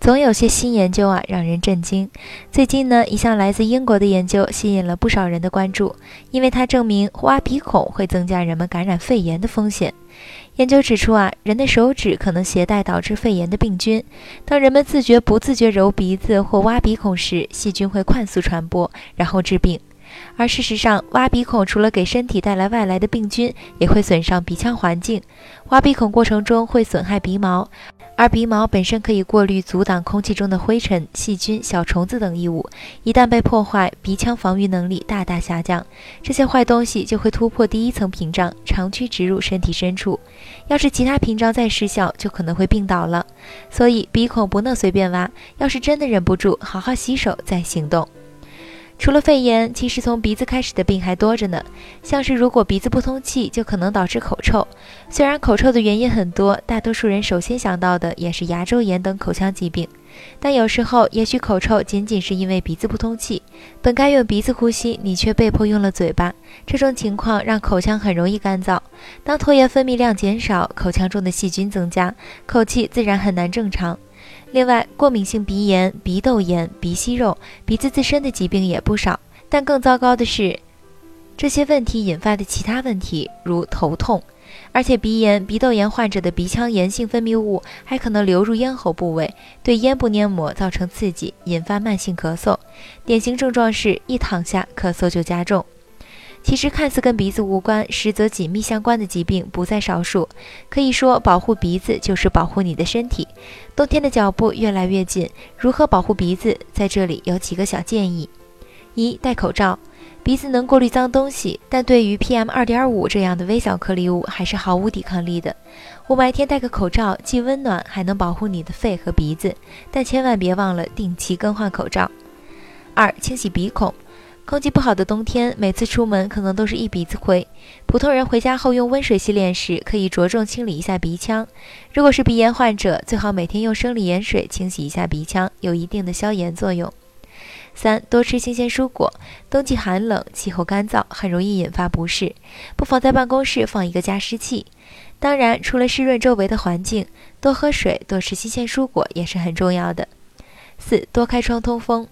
总有些新研究啊，让人震惊。最近呢，一项来自英国的研究吸引了不少人的关注，因为它证明挖鼻孔会增加人们感染肺炎的风险。研究指出啊，人的手指可能携带导致肺炎的病菌。当人们自觉不自觉揉鼻子或挖鼻孔时，细菌会快速传播，然后致病。而事实上，挖鼻孔除了给身体带来外来的病菌，也会损伤鼻腔环境。挖鼻孔过程中会损害鼻毛，而鼻毛本身可以过滤、阻挡空气中的灰尘、细菌、小虫子等异物。一旦被破坏，鼻腔防御能力大大下降，这些坏东西就会突破第一层屏障，长驱直入身体深处。要是其他屏障再失效，就可能会病倒了。所以鼻孔不能随便挖，要是真的忍不住，好好洗手再行动。除了肺炎，其实从鼻子开始的病还多着呢。像是如果鼻子不通气，就可能导致口臭。虽然口臭的原因很多，大多数人首先想到的也是牙周炎等口腔疾病。但有时候，也许口臭仅仅是因为鼻子不通气，本该用鼻子呼吸，你却被迫用了嘴巴。这种情况让口腔很容易干燥。当唾液分泌量减少，口腔中的细菌增加，口气自然很难正常。另外，过敏性鼻炎、鼻窦炎、鼻息肉、鼻子自身的疾病也不少，但更糟糕的是，这些问题引发的其他问题，如头痛。而且，鼻炎、鼻窦炎患者的鼻腔炎性分泌物还可能流入咽喉部位，对咽部黏膜造成刺激，引发慢性咳嗽。典型症状是一躺下，咳嗽就加重。其实看似跟鼻子无关，实则紧密相关的疾病不在少数。可以说，保护鼻子就是保护你的身体。冬天的脚步越来越近，如何保护鼻子？在这里有几个小建议：一、戴口罩。鼻子能过滤脏东西，但对于 PM 二点五这样的微小颗粒物还是毫无抵抗力的。雾霾天戴个口罩，既温暖，还能保护你的肺和鼻子。但千万别忘了定期更换口罩。二、清洗鼻孔。空气不好的冬天，每次出门可能都是一鼻子灰。普通人回家后用温水洗脸时，可以着重清理一下鼻腔。如果是鼻炎患者，最好每天用生理盐水清洗一下鼻腔，有一定的消炎作用。三、多吃新鲜蔬果。冬季寒冷，气候干燥，很容易引发不适，不妨在办公室放一个加湿器。当然，除了湿润周围的环境，多喝水、多吃新鲜蔬果也是很重要的。四、多开窗通风。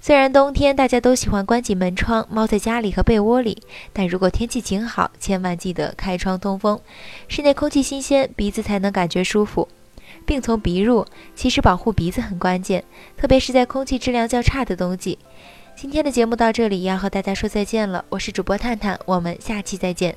虽然冬天大家都喜欢关紧门窗，猫在家里和被窝里，但如果天气晴好，千万记得开窗通风，室内空气新鲜，鼻子才能感觉舒服。病从鼻入，其实保护鼻子很关键，特别是在空气质量较差的冬季。今天的节目到这里，要和大家说再见了，我是主播探探，我们下期再见。